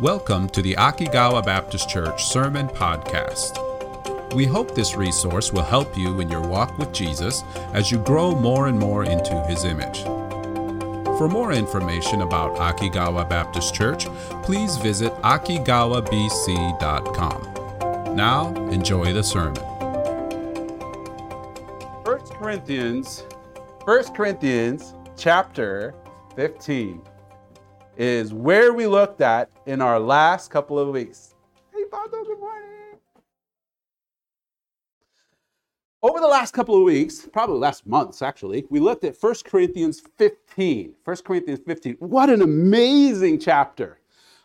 Welcome to the Akigawa Baptist Church Sermon Podcast. We hope this resource will help you in your walk with Jesus as you grow more and more into his image. For more information about Akigawa Baptist Church, please visit akigawabc.com. Now, enjoy the sermon. 1 Corinthians, 1 Corinthians chapter 15 is where we looked at in our last couple of weeks. Hey, Father, good morning. Over the last couple of weeks, probably last months actually, we looked at 1 Corinthians 15. 1 Corinthians 15. What an amazing chapter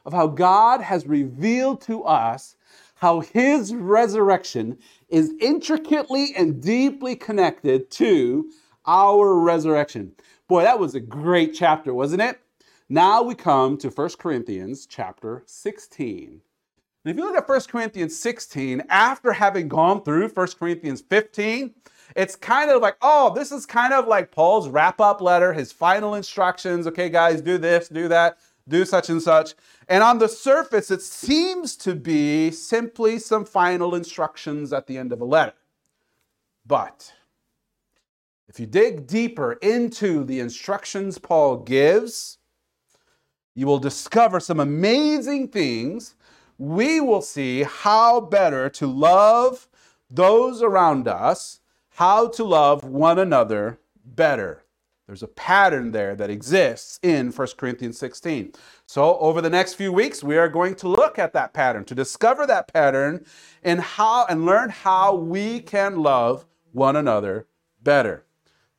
of how God has revealed to us how his resurrection is intricately and deeply connected to our resurrection. Boy, that was a great chapter, wasn't it? Now we come to 1 Corinthians chapter 16. And if you look at 1 Corinthians 16, after having gone through 1 Corinthians 15, it's kind of like, oh, this is kind of like Paul's wrap up letter, his final instructions. Okay, guys, do this, do that, do such and such. And on the surface, it seems to be simply some final instructions at the end of a letter. But if you dig deeper into the instructions Paul gives, you will discover some amazing things. We will see how better to love those around us, how to love one another better. There's a pattern there that exists in 1 Corinthians 16. So, over the next few weeks, we are going to look at that pattern, to discover that pattern and how and learn how we can love one another better.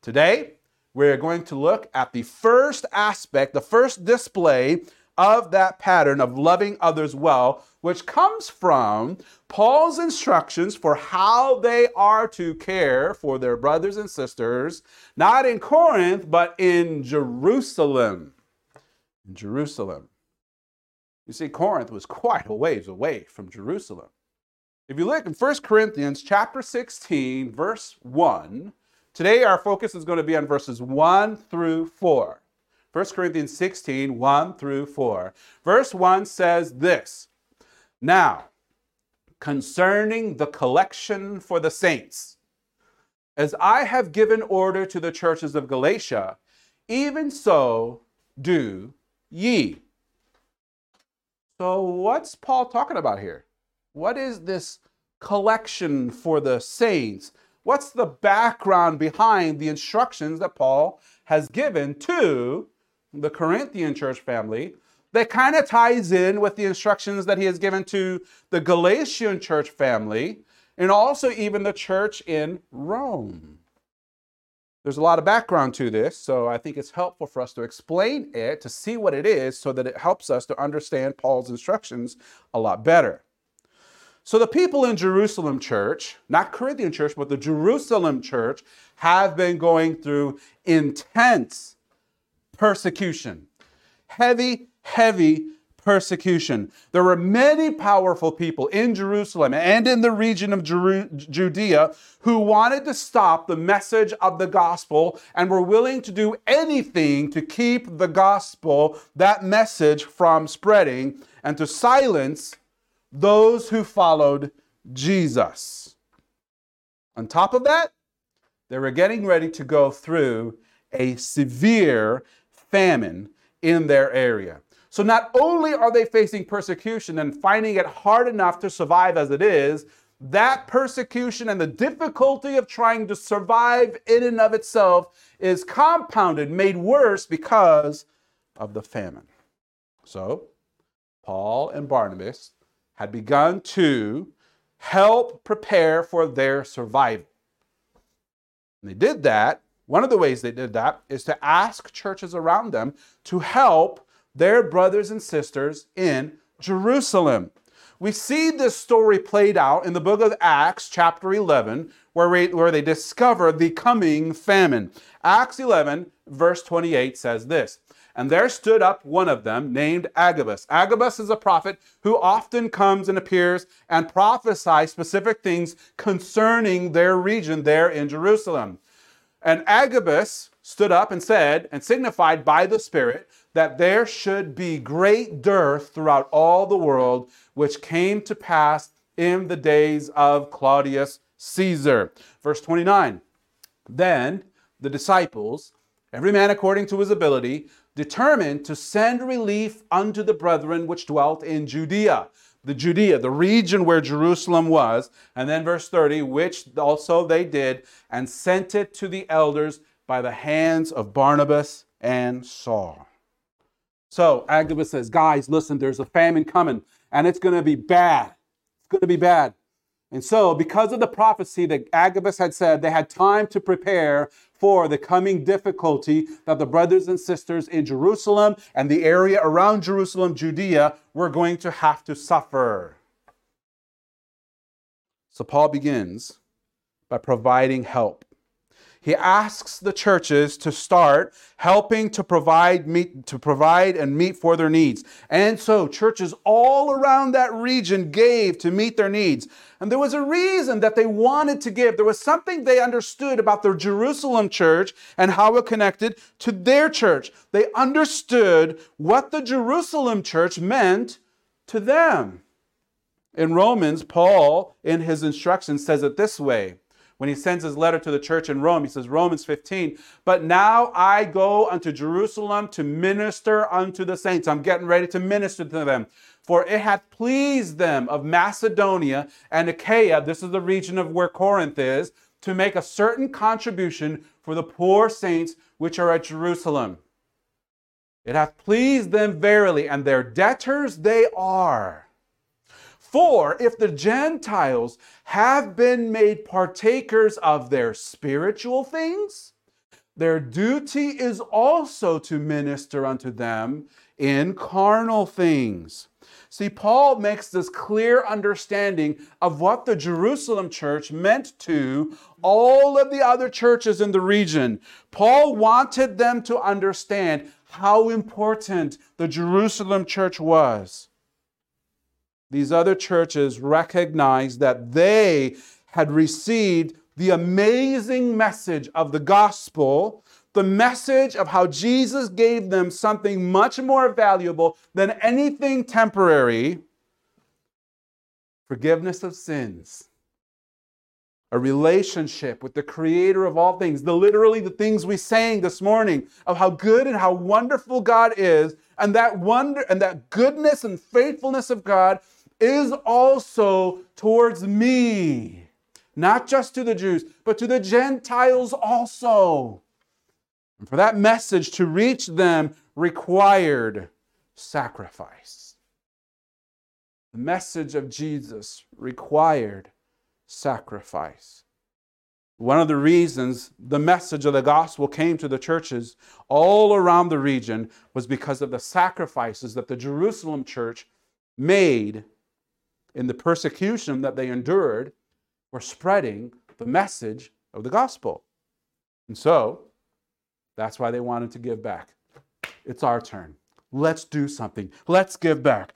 Today, we're going to look at the first aspect, the first display of that pattern of loving others well, which comes from Paul's instructions for how they are to care for their brothers and sisters, not in Corinth, but in Jerusalem. In Jerusalem. You see, Corinth was quite a ways away from Jerusalem. If you look in 1 Corinthians chapter 16, verse 1, Today, our focus is going to be on verses 1 through 4. 1 Corinthians 16, 1 through 4. Verse 1 says this Now, concerning the collection for the saints, as I have given order to the churches of Galatia, even so do ye. So, what's Paul talking about here? What is this collection for the saints? What's the background behind the instructions that Paul has given to the Corinthian church family that kind of ties in with the instructions that he has given to the Galatian church family and also even the church in Rome? There's a lot of background to this, so I think it's helpful for us to explain it, to see what it is, so that it helps us to understand Paul's instructions a lot better. So the people in Jerusalem church, not Corinthian church, but the Jerusalem church, have been going through intense persecution. Heavy, heavy persecution. There were many powerful people in Jerusalem and in the region of Judea who wanted to stop the message of the gospel and were willing to do anything to keep the gospel, that message, from spreading and to silence those who followed Jesus. On top of that, they were getting ready to go through a severe famine in their area. So not only are they facing persecution and finding it hard enough to survive as it is, that persecution and the difficulty of trying to survive in and of itself is compounded, made worse because of the famine. So, Paul and Barnabas had begun to help prepare for their survival. And they did that. One of the ways they did that is to ask churches around them to help their brothers and sisters in Jerusalem. We see this story played out in the book of Acts, chapter 11, where, we, where they discover the coming famine. Acts 11, verse 28 says this and there stood up one of them named Agabus. Agabus is a prophet who often comes and appears and prophesies specific things concerning their region there in Jerusalem. And Agabus stood up and said, and signified by the Spirit, that there should be great dearth throughout all the world, which came to pass in the days of Claudius Caesar. Verse 29 Then the disciples, every man according to his ability, determined to send relief unto the brethren which dwelt in Judea. The Judea, the region where Jerusalem was. And then verse 30, which also they did, and sent it to the elders by the hands of Barnabas and Saul. So Agabus says, Guys, listen, there's a famine coming, and it's going to be bad. It's going to be bad. And so, because of the prophecy that Agabus had said, they had time to prepare for the coming difficulty that the brothers and sisters in Jerusalem and the area around Jerusalem, Judea, were going to have to suffer. So, Paul begins by providing help he asks the churches to start helping to provide meet, to provide and meet for their needs. And so churches all around that region gave to meet their needs. And there was a reason that they wanted to give. There was something they understood about the Jerusalem church and how it connected to their church. They understood what the Jerusalem church meant to them. In Romans, Paul, in his instructions, says it this way when he sends his letter to the church in Rome. He says, Romans 15, but now I go unto Jerusalem to minister unto the saints. I'm getting ready to minister to them. For it hath pleased them of Macedonia and Achaia, this is the region of where Corinth is, to make a certain contribution for the poor saints which are at Jerusalem. It hath pleased them verily, and their debtors they are. For if the Gentiles have been made partakers of their spiritual things, their duty is also to minister unto them in carnal things. See, Paul makes this clear understanding of what the Jerusalem church meant to all of the other churches in the region. Paul wanted them to understand how important the Jerusalem church was these other churches recognized that they had received the amazing message of the gospel, the message of how Jesus gave them something much more valuable than anything temporary forgiveness of sins. A relationship with the creator of all things, the literally the things we sang this morning of how good and how wonderful God is, and that wonder and that goodness and faithfulness of God is also towards me, not just to the Jews, but to the Gentiles also. And for that message to reach them required sacrifice. The message of Jesus required sacrifice. One of the reasons the message of the gospel came to the churches all around the region was because of the sacrifices that the Jerusalem church made in the persecution that they endured were spreading the message of the gospel. And so, that's why they wanted to give back. It's our turn. Let's do something. Let's give back.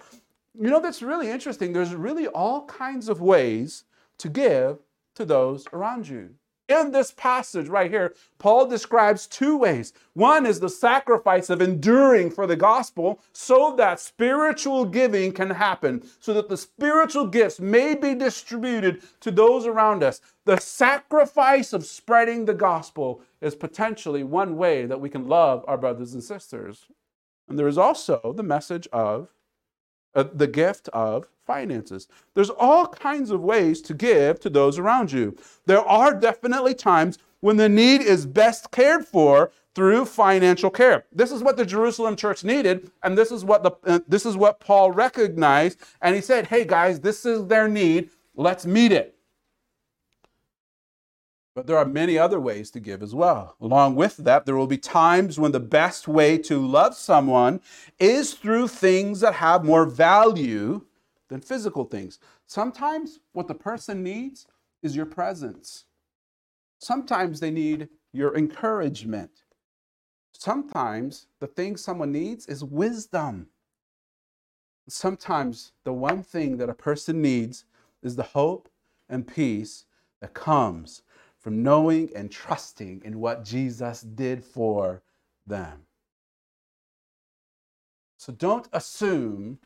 You know, that's really interesting. There's really all kinds of ways to give to those around you. In this passage right here, Paul describes two ways. One is the sacrifice of enduring for the gospel so that spiritual giving can happen, so that the spiritual gifts may be distributed to those around us. The sacrifice of spreading the gospel is potentially one way that we can love our brothers and sisters. And there is also the message of uh, the gift of finances. There's all kinds of ways to give to those around you. There are definitely times when the need is best cared for through financial care. This is what the Jerusalem church needed, and this is what the uh, this is what Paul recognized, and he said, "Hey guys, this is their need. Let's meet it." But there are many other ways to give as well. Along with that, there will be times when the best way to love someone is through things that have more value than physical things. Sometimes what the person needs is your presence. Sometimes they need your encouragement. Sometimes the thing someone needs is wisdom. Sometimes the one thing that a person needs is the hope and peace that comes from knowing and trusting in what Jesus did for them. So don't assume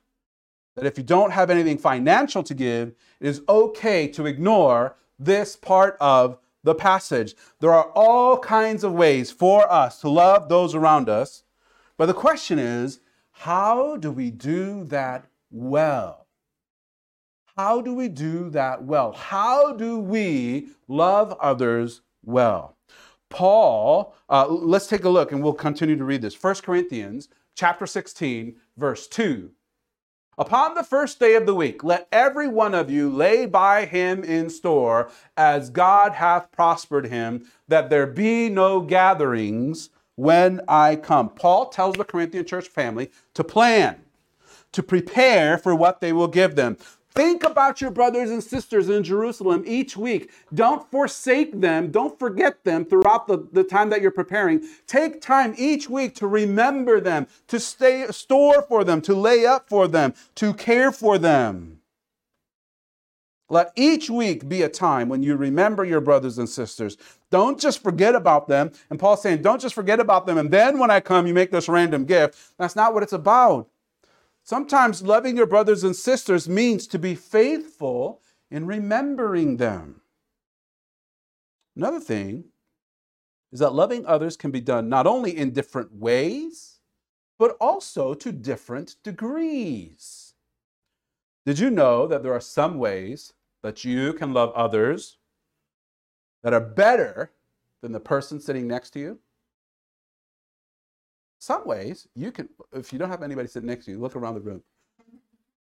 that if you don't have anything financial to give, it is okay to ignore this part of the passage. There are all kinds of ways for us to love those around us, but the question is how do we do that well? How do we do that well? How do we love others well? Paul, uh, let's take a look and we'll continue to read this. 1 Corinthians chapter 16, verse 2. Upon the first day of the week, let every one of you lay by him in store, as God hath prospered him, that there be no gatherings when I come. Paul tells the Corinthian church family to plan, to prepare for what they will give them. Think about your brothers and sisters in Jerusalem each week. Don't forsake them. Don't forget them throughout the, the time that you're preparing. Take time each week to remember them, to stay, store for them, to lay up for them, to care for them. Let each week be a time when you remember your brothers and sisters. Don't just forget about them. And Paul's saying, don't just forget about them. And then when I come, you make this random gift. That's not what it's about. Sometimes loving your brothers and sisters means to be faithful in remembering them. Another thing is that loving others can be done not only in different ways, but also to different degrees. Did you know that there are some ways that you can love others that are better than the person sitting next to you? Some ways you can if you don't have anybody sitting next to you look around the room.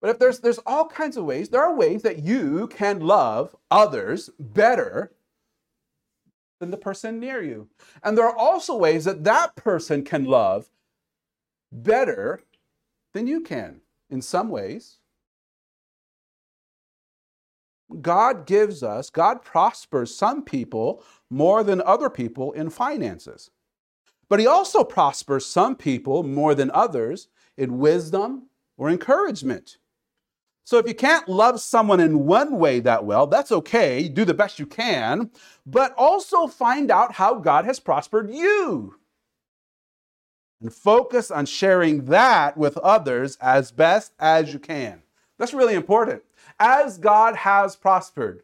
But if there's there's all kinds of ways there are ways that you can love others better than the person near you. And there are also ways that that person can love better than you can. In some ways god gives us god prospers some people more than other people in finances but he also prospers some people more than others in wisdom or encouragement. So if you can't love someone in one way that well, that's okay. Do the best you can, but also find out how God has prospered you. And focus on sharing that with others as best as you can. That's really important. As God has prospered,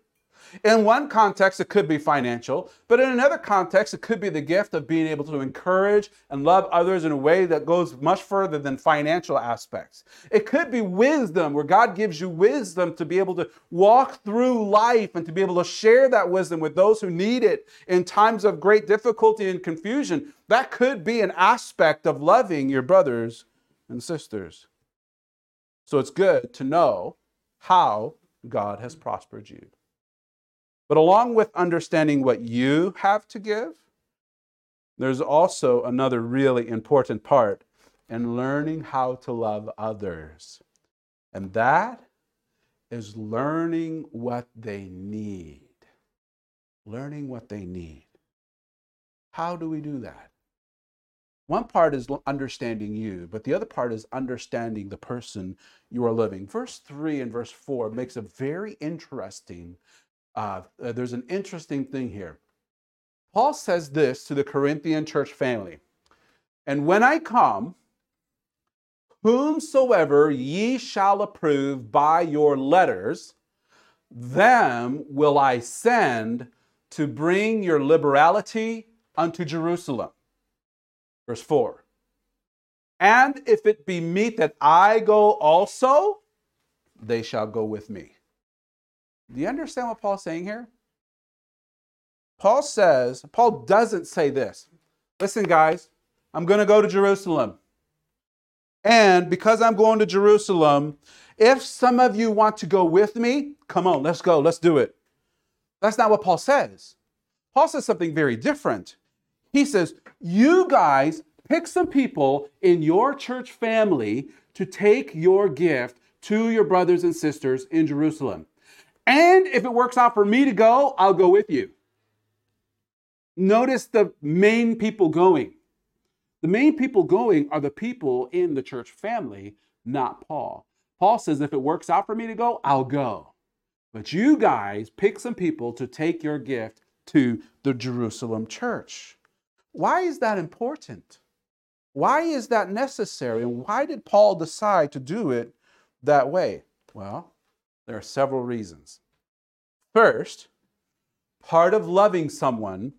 in one context, it could be financial, but in another context, it could be the gift of being able to encourage and love others in a way that goes much further than financial aspects. It could be wisdom, where God gives you wisdom to be able to walk through life and to be able to share that wisdom with those who need it in times of great difficulty and confusion. That could be an aspect of loving your brothers and sisters. So it's good to know how God has prospered you. But along with understanding what you have to give, there's also another really important part in learning how to love others. And that is learning what they need. Learning what they need. How do we do that? One part is understanding you, but the other part is understanding the person you are living. Verse 3 and verse 4 makes a very interesting uh, there's an interesting thing here. Paul says this to the Corinthian church family And when I come, whomsoever ye shall approve by your letters, them will I send to bring your liberality unto Jerusalem. Verse 4. And if it be meet that I go also, they shall go with me. Do you understand what Paul's saying here? Paul says, Paul doesn't say this. Listen, guys, I'm going to go to Jerusalem. And because I'm going to Jerusalem, if some of you want to go with me, come on, let's go, let's do it. That's not what Paul says. Paul says something very different. He says, You guys pick some people in your church family to take your gift to your brothers and sisters in Jerusalem. And if it works out for me to go, I'll go with you. Notice the main people going. The main people going are the people in the church family, not Paul. Paul says, if it works out for me to go, I'll go. But you guys pick some people to take your gift to the Jerusalem church. Why is that important? Why is that necessary? And why did Paul decide to do it that way? Well, there are several reasons. First, part of loving someone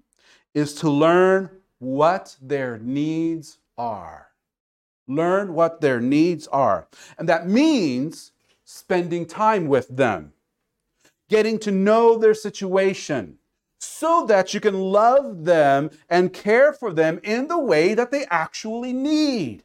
is to learn what their needs are. Learn what their needs are. And that means spending time with them, getting to know their situation, so that you can love them and care for them in the way that they actually need.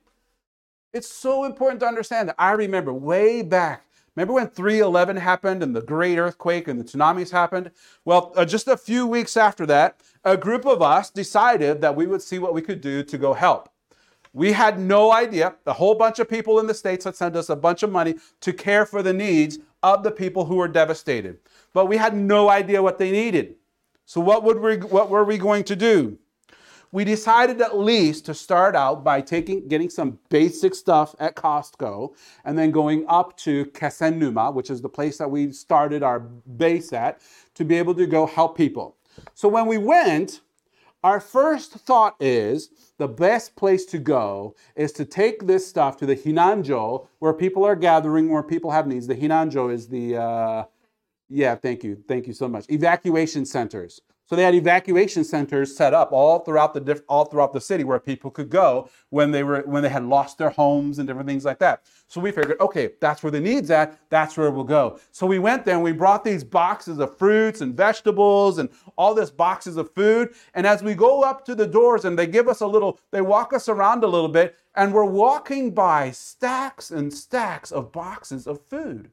It's so important to understand that. I remember way back Remember when 311 happened and the great earthquake and the tsunamis happened? Well, uh, just a few weeks after that, a group of us decided that we would see what we could do to go help. We had no idea. A whole bunch of people in the States had sent us a bunch of money to care for the needs of the people who were devastated. But we had no idea what they needed. So, what, would we, what were we going to do? We decided at least to start out by taking getting some basic stuff at Costco and then going up to Kesennuma, which is the place that we started our base at, to be able to go help people. So when we went, our first thought is the best place to go is to take this stuff to the Hinanjo, where people are gathering, where people have needs. The Hinanjo is the, uh, yeah, thank you, thank you so much. Evacuation centers. So they had evacuation centers set up all throughout the all throughout the city where people could go when they were when they had lost their homes and different things like that. So we figured, okay, that's where the needs at. That's where we'll go. So we went there and we brought these boxes of fruits and vegetables and all this boxes of food. And as we go up to the doors and they give us a little, they walk us around a little bit, and we're walking by stacks and stacks of boxes of food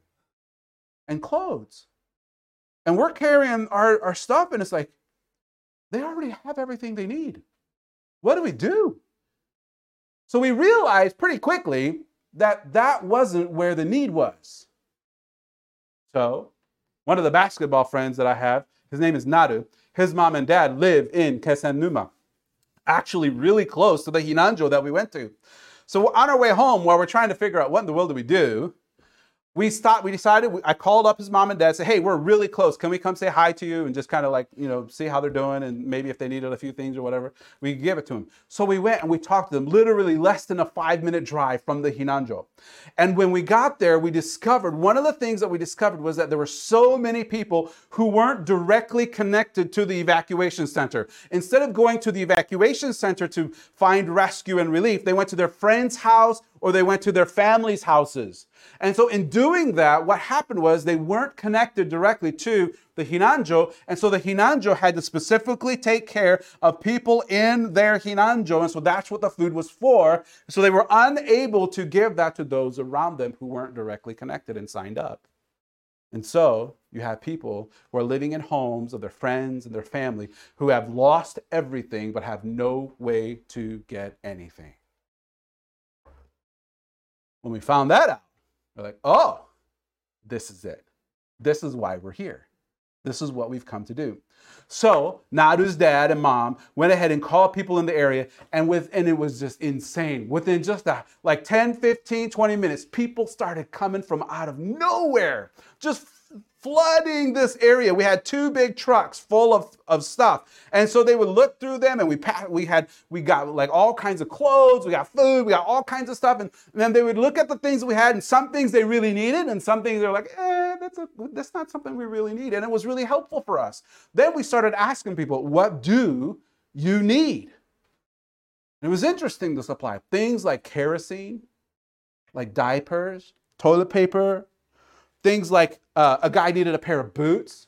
and clothes. And we're carrying our, our stuff, and it's like, they already have everything they need. What do we do? So we realized pretty quickly that that wasn't where the need was. So, one of the basketball friends that I have, his name is Naru, his mom and dad live in Kesennuma, actually really close to the Hinanjo that we went to. So, on our way home, while we're trying to figure out what in the world do we do, we stopped, we decided, I called up his mom and dad, said, hey, we're really close. Can we come say hi to you and just kind of like, you know, see how they're doing and maybe if they needed a few things or whatever, we could give it to them. So we went and we talked to them, literally less than a five minute drive from the Hinanjo. And when we got there, we discovered, one of the things that we discovered was that there were so many people who weren't directly connected to the evacuation center. Instead of going to the evacuation center to find rescue and relief, they went to their friend's house or they went to their families' houses. And so, in doing that, what happened was they weren't connected directly to the Hinanjo. And so, the Hinanjo had to specifically take care of people in their Hinanjo. And so, that's what the food was for. So, they were unable to give that to those around them who weren't directly connected and signed up. And so, you have people who are living in homes of their friends and their family who have lost everything but have no way to get anything. When we found that out, we're like, oh, this is it. This is why we're here. This is what we've come to do. So Nadu's dad and mom went ahead and called people in the area, and with and it was just insane. Within just a, like 10, 15, 20 minutes, people started coming from out of nowhere, just flooding this area. We had two big trucks full of, of stuff. And so they would look through them and we we had we got like all kinds of clothes, we got food, we got all kinds of stuff. And, and then they would look at the things we had and some things they really needed and some things they're like, eh, that's a, that's not something we really need. And it was really helpful for us. Then we started asking people, what do you need? And it was interesting to supply things like kerosene, like diapers, toilet paper, Things like uh, a guy needed a pair of boots.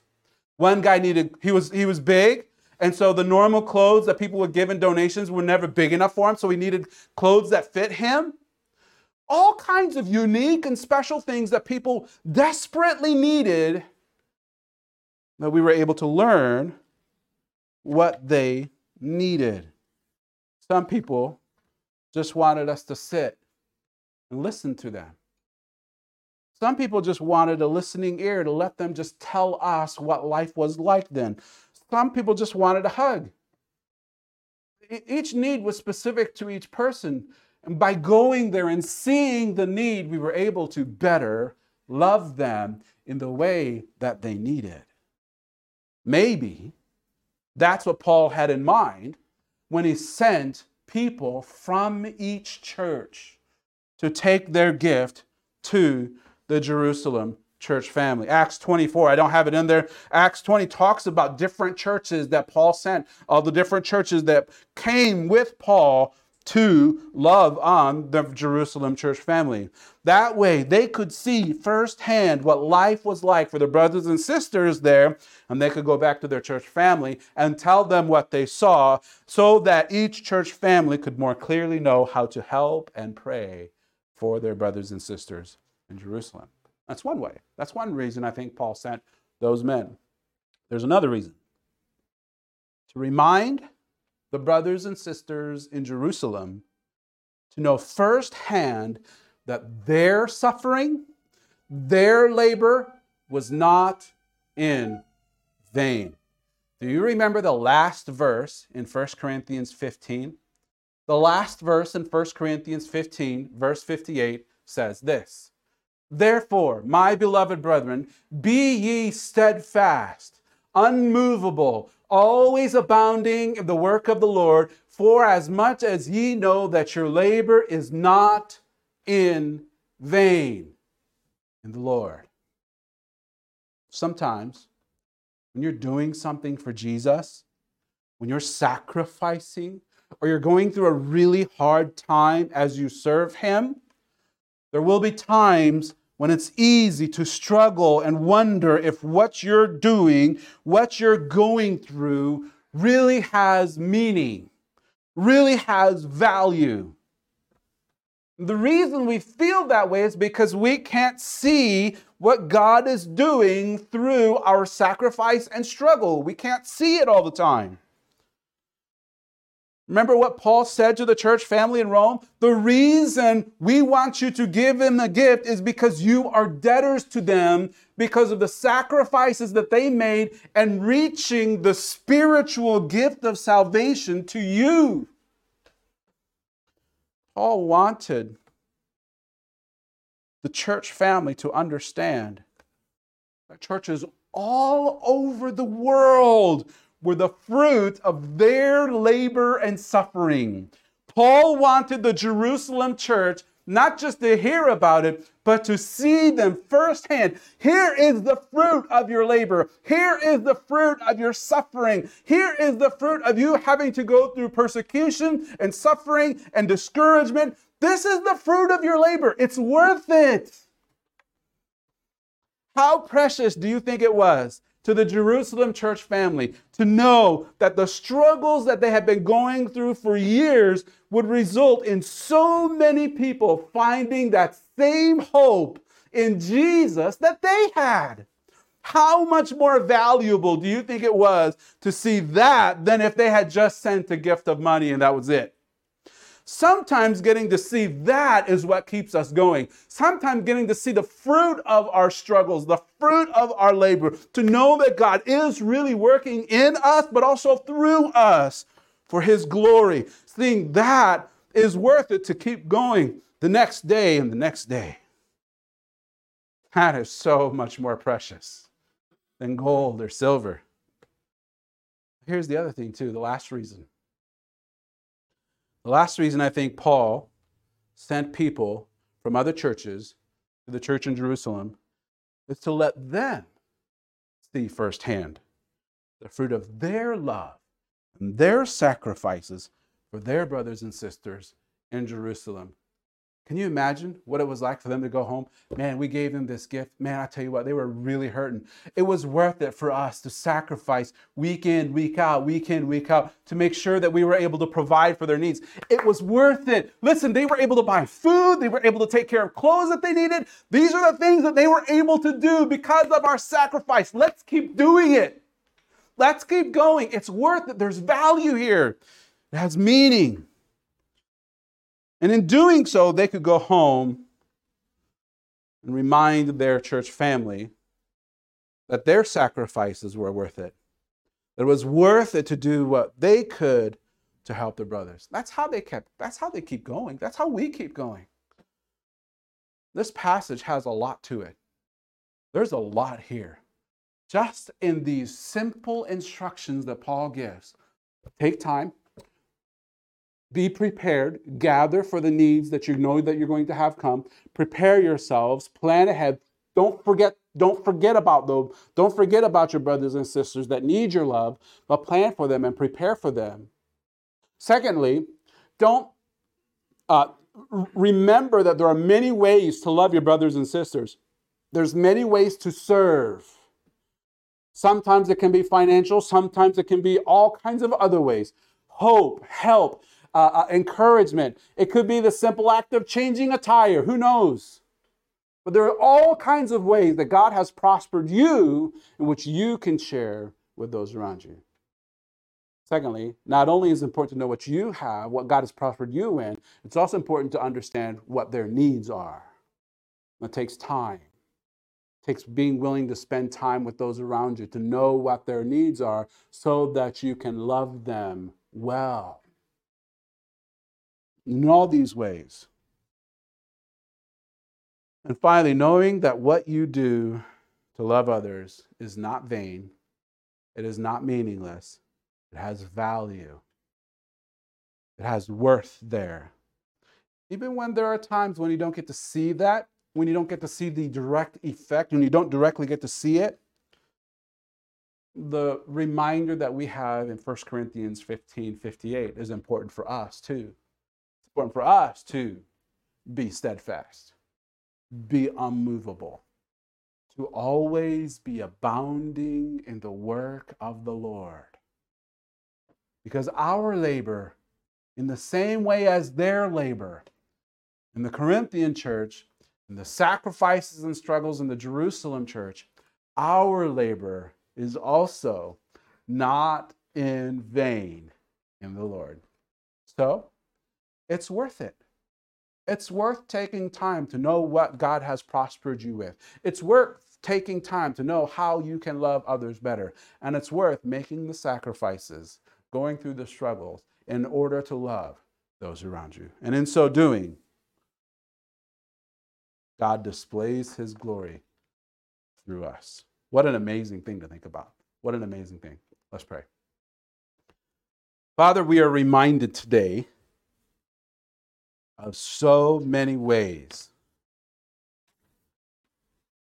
One guy needed, he was, he was big. And so the normal clothes that people were give in donations were never big enough for him. So he needed clothes that fit him. All kinds of unique and special things that people desperately needed that we were able to learn what they needed. Some people just wanted us to sit and listen to them. Some people just wanted a listening ear to let them just tell us what life was like then. Some people just wanted a hug. Each need was specific to each person. And by going there and seeing the need, we were able to better love them in the way that they needed. Maybe That's what Paul had in mind when he sent people from each church to take their gift to the Jerusalem church family. Acts 24, I don't have it in there. Acts 20 talks about different churches that Paul sent, all the different churches that came with Paul to love on the Jerusalem church family. That way, they could see firsthand what life was like for the brothers and sisters there, and they could go back to their church family and tell them what they saw so that each church family could more clearly know how to help and pray for their brothers and sisters in Jerusalem. That's one way. That's one reason I think Paul sent those men. There's another reason to remind the brothers and sisters in Jerusalem to know firsthand that their suffering, their labor was not in vain. Do you remember the last verse in 1 Corinthians 15? The last verse in 1 Corinthians 15, verse 58, says this Therefore, my beloved brethren, be ye steadfast, unmovable, always abounding in the work of the Lord, for as much as ye know that your labor is not in vain in the Lord. Sometimes, when you're doing something for Jesus, when you're sacrificing, or you're going through a really hard time as you serve Him, there will be times when it's easy to struggle and wonder if what you're doing, what you're going through, really has meaning, really has value. The reason we feel that way is because we can't see what God is doing through our sacrifice and struggle. We can't see it all the time. Remember what Paul said to the church family in Rome? The reason we want you to give them a gift is because you are debtors to them because of the sacrifices that they made and reaching the spiritual gift of salvation to you. Paul wanted the church family to understand that churches all over the world were the fruit of their labor and suffering. Paul wanted the Jerusalem church not just to hear about it, but to see them firsthand. Here is the fruit of your labor. Here is the fruit of your suffering. Here is the fruit of you having to go through persecution and suffering and discouragement. This is the fruit of your labor. It's worth it. How precious do you think it was to the Jerusalem church family to know that the struggles that they had been going through for years would result in so many people finding that same hope in Jesus that they had. How much more valuable do you think it was to see that than if they had just sent a gift of money and that was it? Sometimes getting to see that is what keeps us going. Sometimes getting to see the fruit of our struggles, the fruit of our labor, to know that God is really working in us, but also through us for His glory. Seeing that is worth it to keep going the next day and the next day. That is so much more precious than gold or silver. Here's the other thing, too, the last reason the last reason I think Paul sent people from other churches to the church in Jerusalem is to let them see firsthand the fruit of their love and their sacrifices for their brothers and sisters in Jerusalem can you imagine what it was like for them to go home? Man, we gave them this gift. Man, I tell you what, they were really hurting. It was worth it for us to sacrifice week in, week out, week in, week out to make sure that we were able to provide for their needs. It was worth it. Listen, they were able to buy food, they were able to take care of clothes that they needed. These are the things that they were able to do because of our sacrifice. Let's keep doing it. Let's keep going. It's worth it. There's value here, it has meaning. And in doing so, they could go home and remind their church family that their sacrifices were worth it. That it was worth it to do what they could to help their brothers. That's how they kept, that's how they keep going. That's how we keep going. This passage has a lot to it. There's a lot here. just in these simple instructions that Paul gives. Take time, be prepared, gather for the needs that you know that you're going to have come, prepare yourselves, plan ahead. Don't forget don't forget about them. Don't forget about your brothers and sisters that need your love, but plan for them and prepare for them. Secondly, don't uh, remember that there are many ways to love your brothers and sisters. There's many ways to serve. Sometimes it can be financial, sometimes it can be all kinds of other ways. Hope, help, uh, uh, encouragement. It could be the simple act of changing a tire. Who knows? But there are all kinds of ways that God has prospered you in which you can share with those around you. Secondly, not only is it important to know what you have, what God has prospered you in, it's also important to understand what their needs are. It takes time. It takes being willing to spend time with those around you to know what their needs are so that you can love them well. In all these ways. And finally, knowing that what you do to love others is not vain, it is not meaningless, it has value, it has worth there. Even when there are times when you don't get to see that, when you don't get to see the direct effect, when you don't directly get to see it, the reminder that we have in 1 Corinthians 15 58 is important for us too. Important for us to be steadfast, be unmovable, to always be abounding in the work of the Lord. Because our labor, in the same way as their labor, in the Corinthian church, in the sacrifices and struggles in the Jerusalem church, our labor is also not in vain in the Lord. So, it's worth it. It's worth taking time to know what God has prospered you with. It's worth taking time to know how you can love others better. And it's worth making the sacrifices going through the struggles in order to love those around you. And in so doing, God displays his glory through us. What an amazing thing to think about. What an amazing thing. Let's pray. Father, we are reminded today of so many ways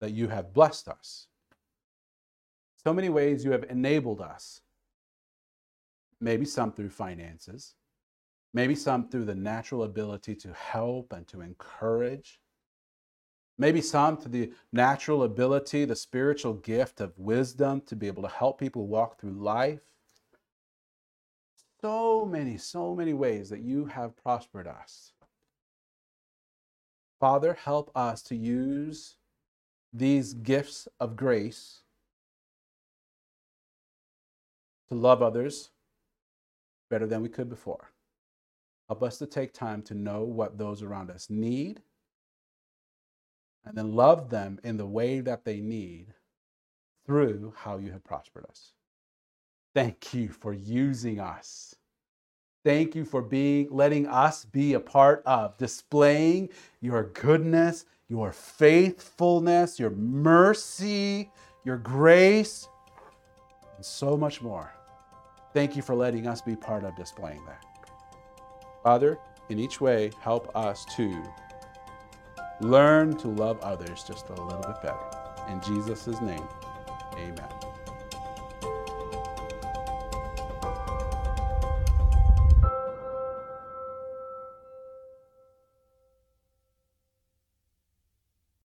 that you have blessed us, so many ways you have enabled us maybe some through finances, maybe some through the natural ability to help and to encourage, maybe some to the natural ability, the spiritual gift of wisdom to be able to help people walk through life. So many, so many ways that you have prospered us. Father, help us to use these gifts of grace to love others better than we could before. Help us to take time to know what those around us need and then love them in the way that they need through how you have prospered us. Thank you for using us. Thank you for being letting us be a part of displaying your goodness, your faithfulness, your mercy, your grace, and so much more. Thank you for letting us be part of displaying that. Father, in each way, help us to learn to love others just a little bit better. In Jesus' name, amen.